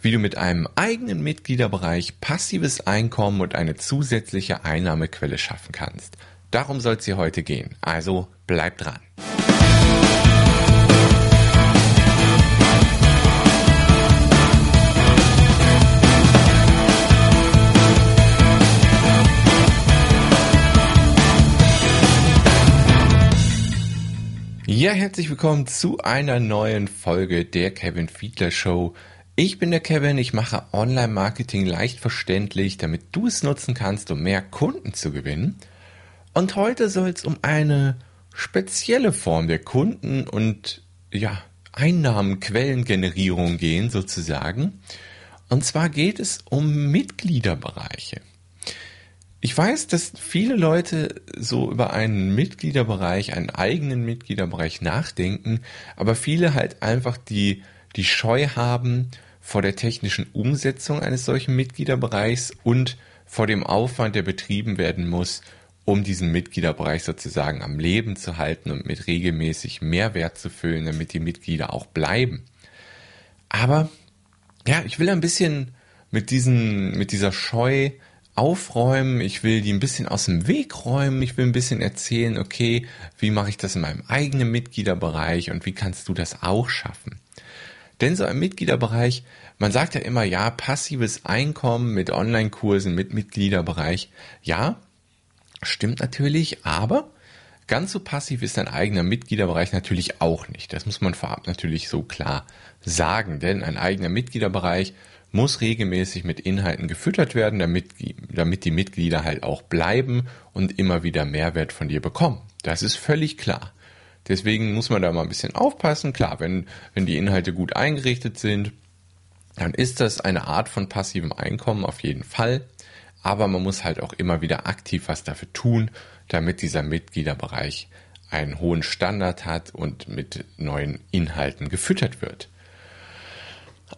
wie du mit einem eigenen Mitgliederbereich passives Einkommen und eine zusätzliche Einnahmequelle schaffen kannst. Darum soll es hier heute gehen. Also bleib dran. Ja, herzlich willkommen zu einer neuen Folge der Kevin Fiedler Show. Ich bin der Kevin, ich mache Online-Marketing leicht verständlich, damit du es nutzen kannst, um mehr Kunden zu gewinnen. Und heute soll es um eine spezielle Form der Kunden- und ja, Einnahmenquellengenerierung gehen, sozusagen. Und zwar geht es um Mitgliederbereiche. Ich weiß, dass viele Leute so über einen Mitgliederbereich, einen eigenen Mitgliederbereich nachdenken, aber viele halt einfach die, die Scheu haben vor der technischen Umsetzung eines solchen Mitgliederbereichs und vor dem Aufwand, der betrieben werden muss, um diesen Mitgliederbereich sozusagen am Leben zu halten und mit regelmäßig Mehrwert zu füllen, damit die Mitglieder auch bleiben. Aber ja, ich will ein bisschen mit diesen, mit dieser Scheu aufräumen, ich will die ein bisschen aus dem Weg räumen, ich will ein bisschen erzählen, okay, wie mache ich das in meinem eigenen Mitgliederbereich und wie kannst du das auch schaffen? Denn so ein Mitgliederbereich, man sagt ja immer, ja, passives Einkommen mit Online-Kursen, mit Mitgliederbereich, ja, stimmt natürlich, aber ganz so passiv ist ein eigener Mitgliederbereich natürlich auch nicht. Das muss man vorab natürlich so klar sagen, denn ein eigener Mitgliederbereich muss regelmäßig mit Inhalten gefüttert werden, damit, damit die Mitglieder halt auch bleiben und immer wieder Mehrwert von dir bekommen. Das ist völlig klar. Deswegen muss man da mal ein bisschen aufpassen. Klar, wenn, wenn die Inhalte gut eingerichtet sind, dann ist das eine Art von passivem Einkommen auf jeden Fall. Aber man muss halt auch immer wieder aktiv was dafür tun, damit dieser Mitgliederbereich einen hohen Standard hat und mit neuen Inhalten gefüttert wird.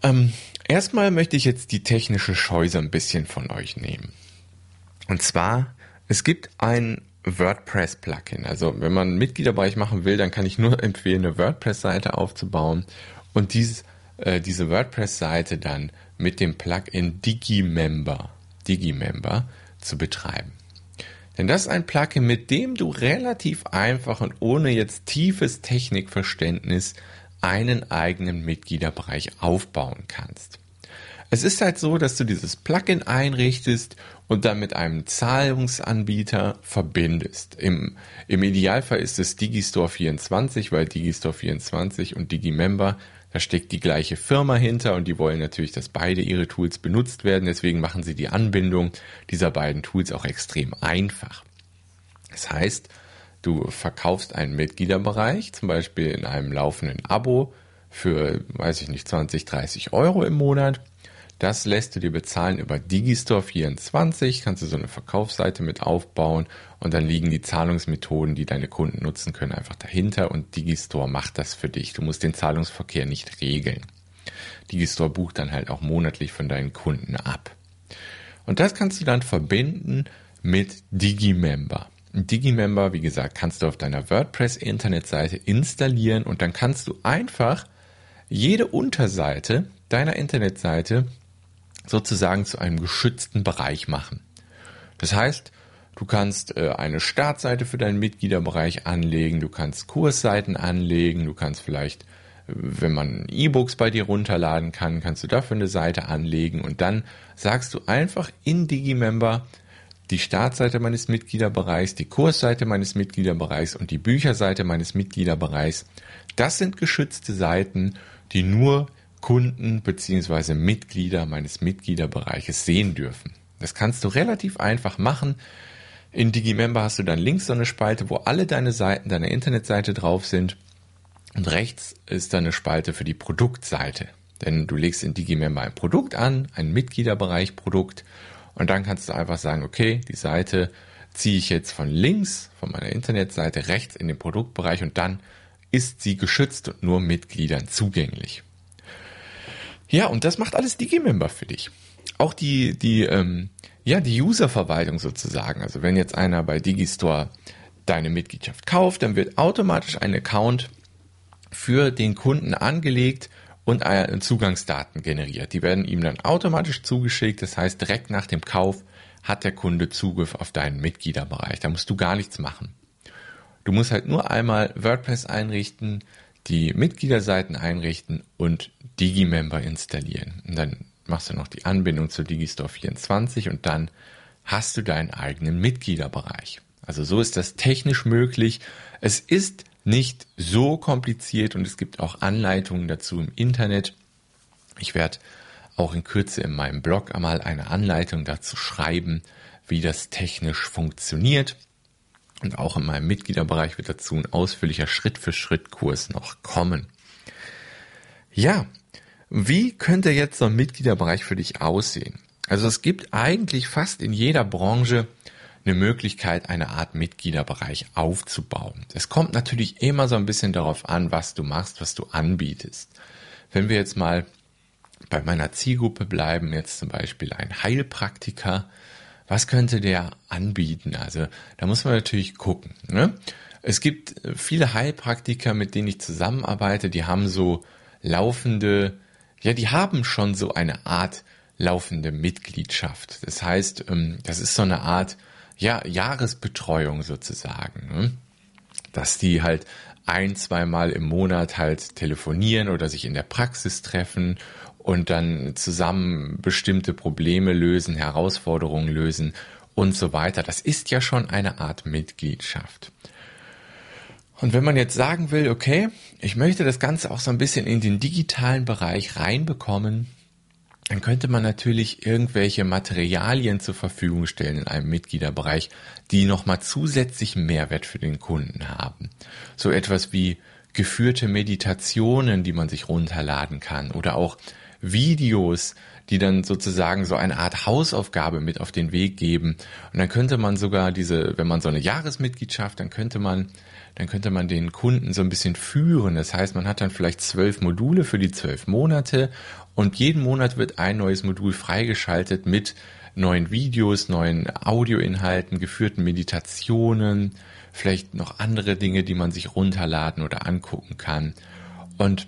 Ähm, Erstmal möchte ich jetzt die technische Scheuse ein bisschen von euch nehmen. Und zwar, es gibt ein WordPress-Plugin. Also wenn man einen Mitgliederbereich machen will, dann kann ich nur empfehlen, eine WordPress-Seite aufzubauen und dieses, äh, diese WordPress-Seite dann mit dem Plugin Digimember, Digimember zu betreiben. Denn das ist ein Plugin, mit dem du relativ einfach und ohne jetzt tiefes Technikverständnis einen eigenen Mitgliederbereich aufbauen kannst. Es ist halt so, dass du dieses Plugin einrichtest und dann mit einem Zahlungsanbieter verbindest. Im, im Idealfall ist es Digistore 24, weil Digistore 24 und Digimember, da steckt die gleiche Firma hinter und die wollen natürlich, dass beide ihre Tools benutzt werden. Deswegen machen sie die Anbindung dieser beiden Tools auch extrem einfach. Das heißt, du verkaufst einen Mitgliederbereich, zum Beispiel in einem laufenden Abo für, weiß ich nicht, 20, 30 Euro im Monat das lässt du dir bezahlen über Digistore 24, kannst du so eine Verkaufsseite mit aufbauen und dann liegen die Zahlungsmethoden, die deine Kunden nutzen können, einfach dahinter und Digistore macht das für dich. Du musst den Zahlungsverkehr nicht regeln. Digistore bucht dann halt auch monatlich von deinen Kunden ab. Und das kannst du dann verbinden mit Digimember. Digimember, wie gesagt, kannst du auf deiner WordPress-Internetseite installieren und dann kannst du einfach jede Unterseite deiner Internetseite sozusagen zu einem geschützten Bereich machen. Das heißt, du kannst äh, eine Startseite für deinen Mitgliederbereich anlegen, du kannst Kursseiten anlegen, du kannst vielleicht, äh, wenn man E-Books bei dir runterladen kann, kannst du dafür eine Seite anlegen und dann sagst du einfach in Digimember die Startseite meines Mitgliederbereichs, die Kursseite meines Mitgliederbereichs und die Bücherseite meines Mitgliederbereichs. Das sind geschützte Seiten, die nur Kunden bzw. Mitglieder meines Mitgliederbereiches sehen dürfen. Das kannst du relativ einfach machen. In Digimember hast du dann links so eine Spalte, wo alle deine Seiten deiner Internetseite drauf sind. Und rechts ist dann eine Spalte für die Produktseite. Denn du legst in Digimember ein Produkt an, ein Mitgliederbereich Produkt. Und dann kannst du einfach sagen, okay, die Seite ziehe ich jetzt von links, von meiner Internetseite rechts in den Produktbereich und dann ist sie geschützt und nur Mitgliedern zugänglich. Ja, und das macht alles Digimember für dich. Auch die, die, ähm, ja, die Userverwaltung sozusagen. Also wenn jetzt einer bei Digistore deine Mitgliedschaft kauft, dann wird automatisch ein Account für den Kunden angelegt und äh, Zugangsdaten generiert. Die werden ihm dann automatisch zugeschickt. Das heißt, direkt nach dem Kauf hat der Kunde Zugriff auf deinen Mitgliederbereich. Da musst du gar nichts machen. Du musst halt nur einmal WordPress einrichten, die Mitgliederseiten einrichten und Digimember installieren. Und dann machst du noch die Anbindung zu Digistore 24 und dann hast du deinen eigenen Mitgliederbereich. Also so ist das technisch möglich. Es ist nicht so kompliziert und es gibt auch Anleitungen dazu im Internet. Ich werde auch in Kürze in meinem Blog einmal eine Anleitung dazu schreiben, wie das technisch funktioniert. Und auch in meinem Mitgliederbereich wird dazu ein ausführlicher Schritt-für-Schritt-Kurs noch kommen. Ja, wie könnte jetzt so ein Mitgliederbereich für dich aussehen? Also es gibt eigentlich fast in jeder Branche eine Möglichkeit, eine Art Mitgliederbereich aufzubauen. Es kommt natürlich immer so ein bisschen darauf an, was du machst, was du anbietest. Wenn wir jetzt mal bei meiner Zielgruppe bleiben, jetzt zum Beispiel ein Heilpraktiker, was könnte der anbieten? Also da muss man natürlich gucken. Ne? Es gibt viele Heilpraktiker, mit denen ich zusammenarbeite, die haben so laufende, ja, die haben schon so eine Art laufende Mitgliedschaft. Das heißt, ähm, das ist so eine Art ja, Jahresbetreuung sozusagen. Ne? Dass die halt ein, zweimal im Monat halt telefonieren oder sich in der Praxis treffen und dann zusammen bestimmte Probleme lösen, Herausforderungen lösen und so weiter. Das ist ja schon eine Art Mitgliedschaft. Und wenn man jetzt sagen will, okay, ich möchte das Ganze auch so ein bisschen in den digitalen Bereich reinbekommen, dann könnte man natürlich irgendwelche Materialien zur Verfügung stellen in einem Mitgliederbereich, die nochmal zusätzlichen Mehrwert für den Kunden haben. So etwas wie geführte Meditationen, die man sich runterladen kann oder auch Videos, die dann sozusagen so eine Art Hausaufgabe mit auf den Weg geben. Und dann könnte man sogar diese, wenn man so eine Jahresmitgliedschaft, dann könnte man, dann könnte man den Kunden so ein bisschen führen. Das heißt, man hat dann vielleicht zwölf Module für die zwölf Monate und jeden Monat wird ein neues Modul freigeschaltet mit neuen Videos, neuen Audioinhalten, geführten Meditationen, vielleicht noch andere Dinge, die man sich runterladen oder angucken kann. Und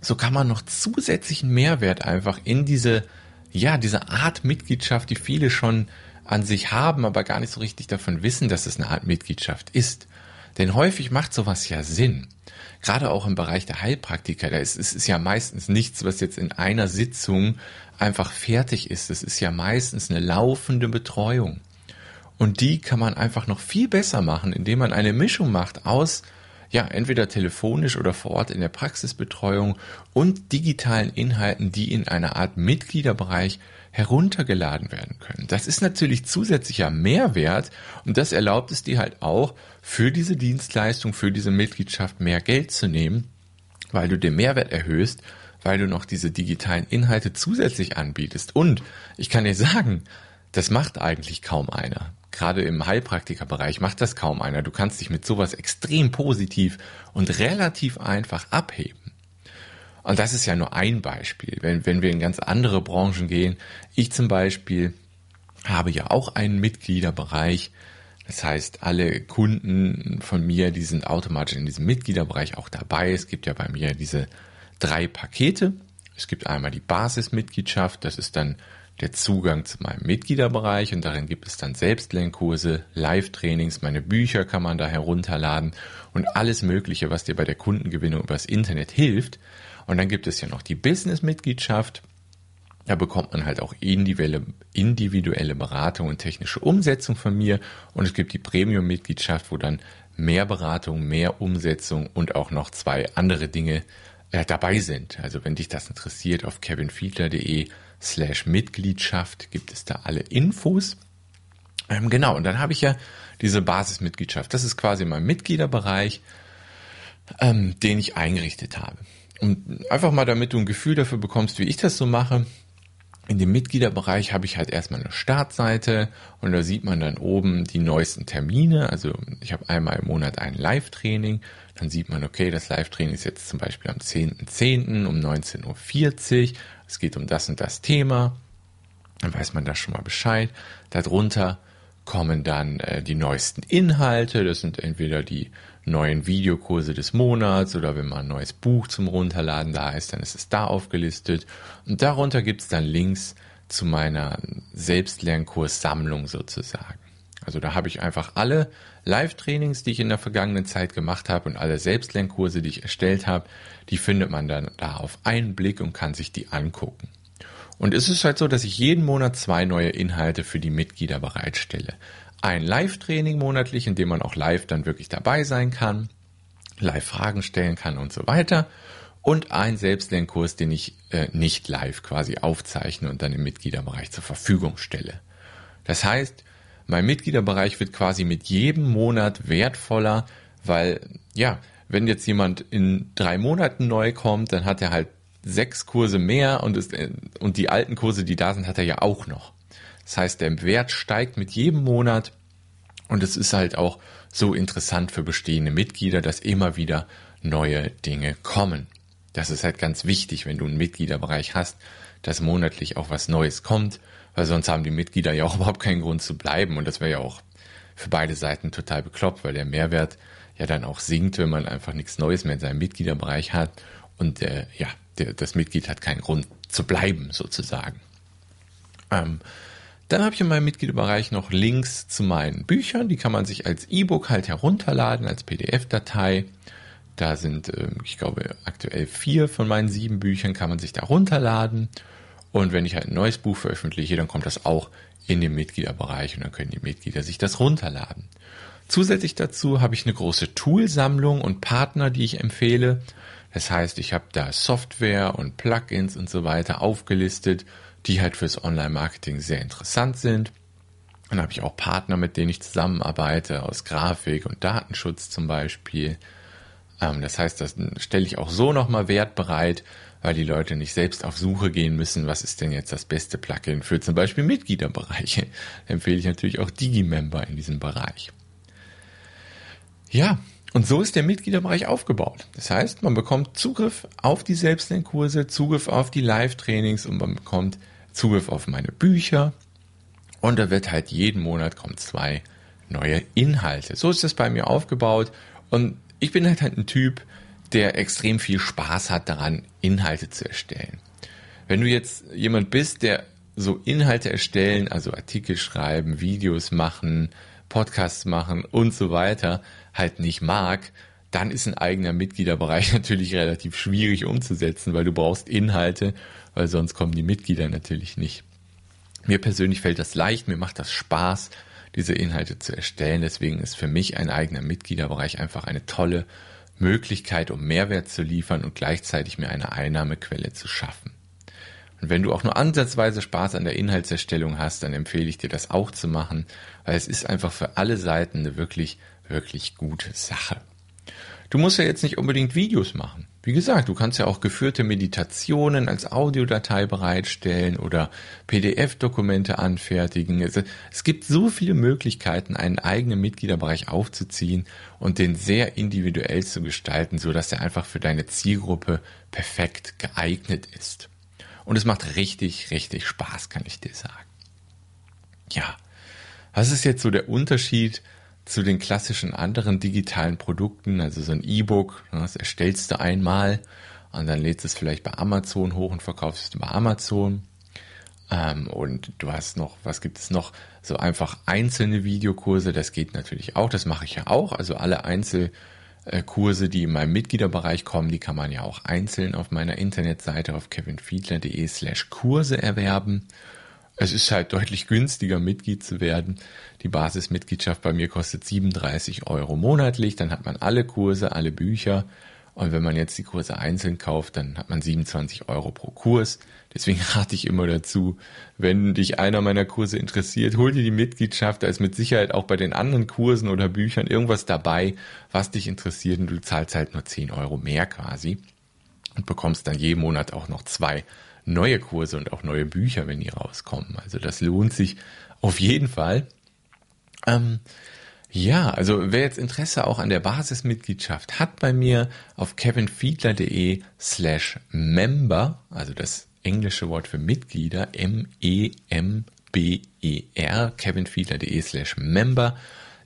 so kann man noch zusätzlichen Mehrwert einfach in diese, ja, diese Art Mitgliedschaft, die viele schon an sich haben, aber gar nicht so richtig davon wissen, dass es eine Art Mitgliedschaft ist. Denn häufig macht sowas ja Sinn. Gerade auch im Bereich der Heilpraktiker, da ist, es ist ja meistens nichts, was jetzt in einer Sitzung einfach fertig ist. Es ist ja meistens eine laufende Betreuung. Und die kann man einfach noch viel besser machen, indem man eine Mischung macht aus ja, entweder telefonisch oder vor Ort in der Praxisbetreuung und digitalen Inhalten, die in einer Art Mitgliederbereich heruntergeladen werden können. Das ist natürlich zusätzlicher Mehrwert und das erlaubt es dir halt auch, für diese Dienstleistung, für diese Mitgliedschaft mehr Geld zu nehmen, weil du den Mehrwert erhöhst, weil du noch diese digitalen Inhalte zusätzlich anbietest. Und ich kann dir sagen, das macht eigentlich kaum einer gerade im Heilpraktikerbereich macht das kaum einer. Du kannst dich mit sowas extrem positiv und relativ einfach abheben. Und das ist ja nur ein Beispiel. Wenn, wenn wir in ganz andere Branchen gehen, ich zum Beispiel habe ja auch einen Mitgliederbereich. Das heißt, alle Kunden von mir, die sind automatisch in diesem Mitgliederbereich auch dabei. Es gibt ja bei mir diese drei Pakete. Es gibt einmal die Basismitgliedschaft, das ist dann der Zugang zu meinem Mitgliederbereich und darin gibt es dann Selbstlernkurse, Live-Trainings, meine Bücher kann man da herunterladen und alles Mögliche, was dir bei der Kundengewinnung übers Internet hilft. Und dann gibt es ja noch die Business-Mitgliedschaft. Da bekommt man halt auch individuelle, individuelle Beratung und technische Umsetzung von mir. Und es gibt die Premium-Mitgliedschaft, wo dann mehr Beratung, mehr Umsetzung und auch noch zwei andere Dinge äh, dabei sind. Also wenn dich das interessiert, auf kevinfiedler.de slash Mitgliedschaft gibt es da alle Infos. Ähm, genau, und dann habe ich ja diese Basismitgliedschaft. Das ist quasi mein Mitgliederbereich, ähm, den ich eingerichtet habe. Und einfach mal, damit du ein Gefühl dafür bekommst, wie ich das so mache. In dem Mitgliederbereich habe ich halt erstmal eine Startseite und da sieht man dann oben die neuesten Termine. Also ich habe einmal im Monat ein Live-Training. Dann sieht man, okay, das Live-Training ist jetzt zum Beispiel am 10.10. .10. um 19.40 Uhr es geht um das und das Thema, dann weiß man da schon mal Bescheid. Darunter kommen dann äh, die neuesten Inhalte. Das sind entweder die neuen Videokurse des Monats oder wenn mal ein neues Buch zum Runterladen da ist, dann ist es da aufgelistet. Und darunter gibt es dann Links zu meiner Selbstlernkurssammlung sozusagen. Also da habe ich einfach alle Live-Trainings, die ich in der vergangenen Zeit gemacht habe und alle Selbstlernkurse, die ich erstellt habe, die findet man dann da auf einen Blick und kann sich die angucken. Und es ist halt so, dass ich jeden Monat zwei neue Inhalte für die Mitglieder bereitstelle. Ein Live-Training monatlich, in dem man auch live dann wirklich dabei sein kann, live Fragen stellen kann und so weiter. Und ein Selbstlernkurs, den ich äh, nicht live quasi aufzeichne und dann im Mitgliederbereich zur Verfügung stelle. Das heißt, mein Mitgliederbereich wird quasi mit jedem Monat wertvoller, weil ja, wenn jetzt jemand in drei Monaten neu kommt, dann hat er halt sechs Kurse mehr und, ist, und die alten Kurse, die da sind, hat er ja auch noch. Das heißt, der Wert steigt mit jedem Monat und es ist halt auch so interessant für bestehende Mitglieder, dass immer wieder neue Dinge kommen. Das ist halt ganz wichtig, wenn du einen Mitgliederbereich hast, dass monatlich auch was Neues kommt, weil sonst haben die Mitglieder ja auch überhaupt keinen Grund zu bleiben und das wäre ja auch für beide Seiten total bekloppt, weil der Mehrwert ja dann auch sinkt, wenn man einfach nichts Neues mehr in seinem Mitgliederbereich hat und äh, ja, der, das Mitglied hat keinen Grund zu bleiben sozusagen. Ähm, dann habe ich in meinem Mitgliederbereich noch Links zu meinen Büchern. Die kann man sich als E-Book halt herunterladen, als PDF-Datei. Da sind, ähm, ich glaube, aktuell vier von meinen sieben Büchern kann man sich da runterladen. Und wenn ich halt ein neues Buch veröffentliche, dann kommt das auch in den Mitgliederbereich und dann können die Mitglieder sich das runterladen. Zusätzlich dazu habe ich eine große Toolsammlung und Partner, die ich empfehle. Das heißt, ich habe da Software und Plugins und so weiter aufgelistet, die halt fürs Online-Marketing sehr interessant sind. Dann habe ich auch Partner, mit denen ich zusammenarbeite, aus Grafik und Datenschutz zum Beispiel. Ähm, das heißt, das stelle ich auch so nochmal Wert bereit, weil die Leute nicht selbst auf Suche gehen müssen, was ist denn jetzt das beste Plugin für zum Beispiel Mitgliederbereiche. Da empfehle ich natürlich auch Digimember in diesem Bereich. Ja, und so ist der Mitgliederbereich aufgebaut. Das heißt, man bekommt Zugriff auf die Selbstlernkurse, Zugriff auf die Live-Trainings und man bekommt Zugriff auf meine Bücher. Und da wird halt jeden Monat kommen zwei neue Inhalte. So ist das bei mir aufgebaut. Und ich bin halt, halt ein Typ, der extrem viel Spaß hat daran, Inhalte zu erstellen. Wenn du jetzt jemand bist, der so Inhalte erstellen, also Artikel schreiben, Videos machen, Podcasts machen und so weiter, halt nicht mag, dann ist ein eigener Mitgliederbereich natürlich relativ schwierig umzusetzen, weil du brauchst Inhalte, weil sonst kommen die Mitglieder natürlich nicht. Mir persönlich fällt das leicht, mir macht das Spaß, diese Inhalte zu erstellen. Deswegen ist für mich ein eigener Mitgliederbereich einfach eine tolle Möglichkeit, um Mehrwert zu liefern und gleichzeitig mir eine Einnahmequelle zu schaffen. Und wenn du auch nur ansatzweise Spaß an der Inhaltserstellung hast, dann empfehle ich dir das auch zu machen, weil es ist einfach für alle Seiten eine wirklich, wirklich gute Sache. Du musst ja jetzt nicht unbedingt Videos machen. Wie gesagt, du kannst ja auch geführte Meditationen als Audiodatei bereitstellen oder PDF-Dokumente anfertigen. Es, gibt so viele Möglichkeiten, einen eigenen Mitgliederbereich aufzuziehen und den sehr individuell zu gestalten, so dass er einfach für deine Zielgruppe perfekt geeignet ist. Und es macht richtig, richtig Spaß, kann ich dir sagen. Ja, was ist jetzt so der Unterschied zu den klassischen anderen digitalen Produkten, also so ein E-Book, ne, das erstellst du einmal und dann lädst es vielleicht bei Amazon hoch und verkaufst es bei Amazon. Ähm, und du hast noch, was gibt es noch? So einfach einzelne Videokurse, das geht natürlich auch, das mache ich ja auch. Also alle Einzelkurse, die in meinem Mitgliederbereich kommen, die kann man ja auch einzeln auf meiner Internetseite auf kevinfiedler.de slash Kurse erwerben. Es ist halt deutlich günstiger, Mitglied zu werden. Die Basismitgliedschaft bei mir kostet 37 Euro monatlich. Dann hat man alle Kurse, alle Bücher. Und wenn man jetzt die Kurse einzeln kauft, dann hat man 27 Euro pro Kurs. Deswegen rate ich immer dazu, wenn dich einer meiner Kurse interessiert, hol dir die Mitgliedschaft. Da ist mit Sicherheit auch bei den anderen Kursen oder Büchern irgendwas dabei, was dich interessiert. Und du zahlst halt nur 10 Euro mehr quasi und bekommst dann jeden Monat auch noch zwei neue Kurse und auch neue Bücher, wenn die rauskommen. Also das lohnt sich auf jeden Fall. Ähm, ja, also wer jetzt Interesse auch an der Basismitgliedschaft hat bei mir auf kevinfiedler.de slash member, also das englische Wort für Mitglieder, M-E-M-B-E-R, kevinfiedler.de slash member.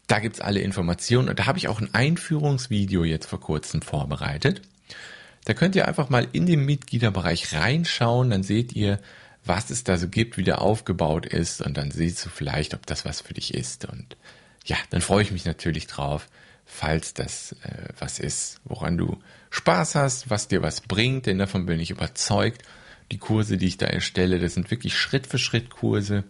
Da gibt's alle Informationen und da habe ich auch ein Einführungsvideo jetzt vor kurzem vorbereitet. Da könnt ihr einfach mal in den Mitgliederbereich reinschauen, dann seht ihr, was es da so gibt, wie der aufgebaut ist und dann siehst du vielleicht, ob das was für dich ist. Und ja, dann freue ich mich natürlich drauf, falls das äh, was ist, woran du Spaß hast, was dir was bringt, denn davon bin ich überzeugt. Die Kurse, die ich da erstelle, das sind wirklich Schritt für Schritt Kurse,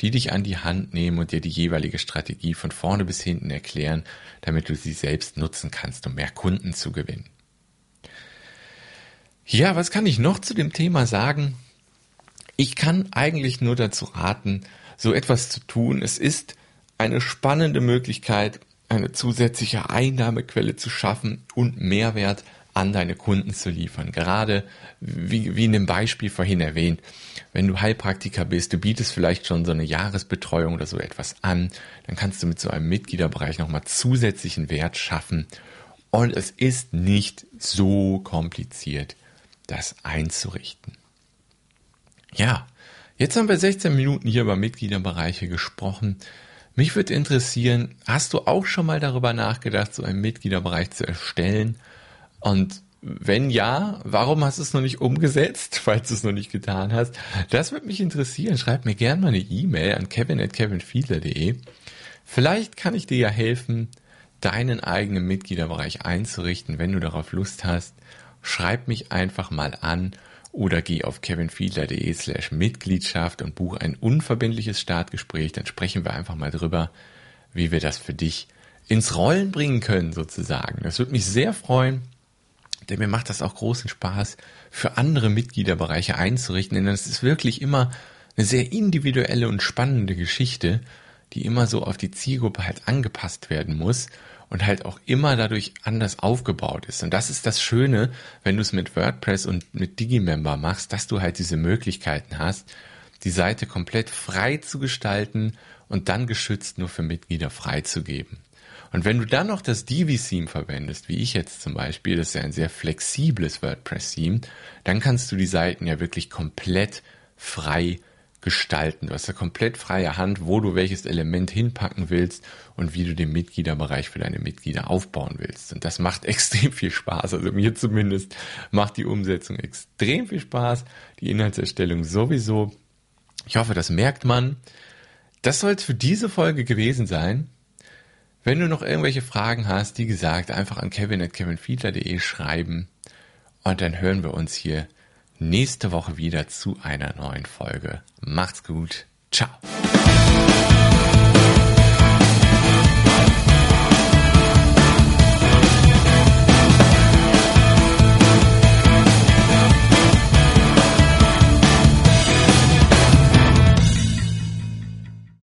die dich an die Hand nehmen und dir die jeweilige Strategie von vorne bis hinten erklären, damit du sie selbst nutzen kannst, um mehr Kunden zu gewinnen. Ja, was kann ich noch zu dem Thema sagen? Ich kann eigentlich nur dazu raten, so etwas zu tun. Es ist eine spannende Möglichkeit, eine zusätzliche Einnahmequelle zu schaffen und Mehrwert an deine Kunden zu liefern. Gerade wie, wie in dem Beispiel vorhin erwähnt, wenn du Heilpraktiker bist, du bietest vielleicht schon so eine Jahresbetreuung oder so etwas an, dann kannst du mit so einem Mitgliederbereich nochmal zusätzlichen Wert schaffen. Und es ist nicht so kompliziert, das einzurichten. Ja, jetzt haben wir 16 Minuten hier über Mitgliederbereiche gesprochen. Mich würde interessieren, hast du auch schon mal darüber nachgedacht, so einen Mitgliederbereich zu erstellen? Und wenn ja, warum hast du es noch nicht umgesetzt, falls du es noch nicht getan hast? Das würde mich interessieren. Schreib mir gerne mal eine E-Mail an kevin.kevinfiedler.de. Vielleicht kann ich dir ja helfen, deinen eigenen Mitgliederbereich einzurichten, wenn du darauf Lust hast. Schreib mich einfach mal an oder geh auf kevinfiedler.de slash Mitgliedschaft und buche ein unverbindliches Startgespräch. Dann sprechen wir einfach mal drüber, wie wir das für dich ins Rollen bringen können, sozusagen. Das würde mich sehr freuen, denn mir macht das auch großen Spaß, für andere Mitgliederbereiche einzurichten, denn es ist wirklich immer eine sehr individuelle und spannende Geschichte, die immer so auf die Zielgruppe halt angepasst werden muss und halt auch immer dadurch anders aufgebaut ist. Und das ist das Schöne, wenn du es mit WordPress und mit Digimember machst, dass du halt diese Möglichkeiten hast, die Seite komplett frei zu gestalten und dann geschützt nur für Mitglieder freizugeben. Und wenn du dann noch das Divi-Theme verwendest, wie ich jetzt zum Beispiel, das ist ja ein sehr flexibles WordPress-Theme, dann kannst du die Seiten ja wirklich komplett frei gestalten. Du hast ja komplett freie Hand, wo du welches Element hinpacken willst und wie du den Mitgliederbereich für deine Mitglieder aufbauen willst. Und das macht extrem viel Spaß. Also mir zumindest macht die Umsetzung extrem viel Spaß. Die Inhaltserstellung sowieso. Ich hoffe, das merkt man. Das soll es für diese Folge gewesen sein. Wenn du noch irgendwelche Fragen hast, wie gesagt, einfach an kevin.kevinfiedler.de schreiben und dann hören wir uns hier nächste Woche wieder zu einer neuen Folge. Macht's gut. Ciao.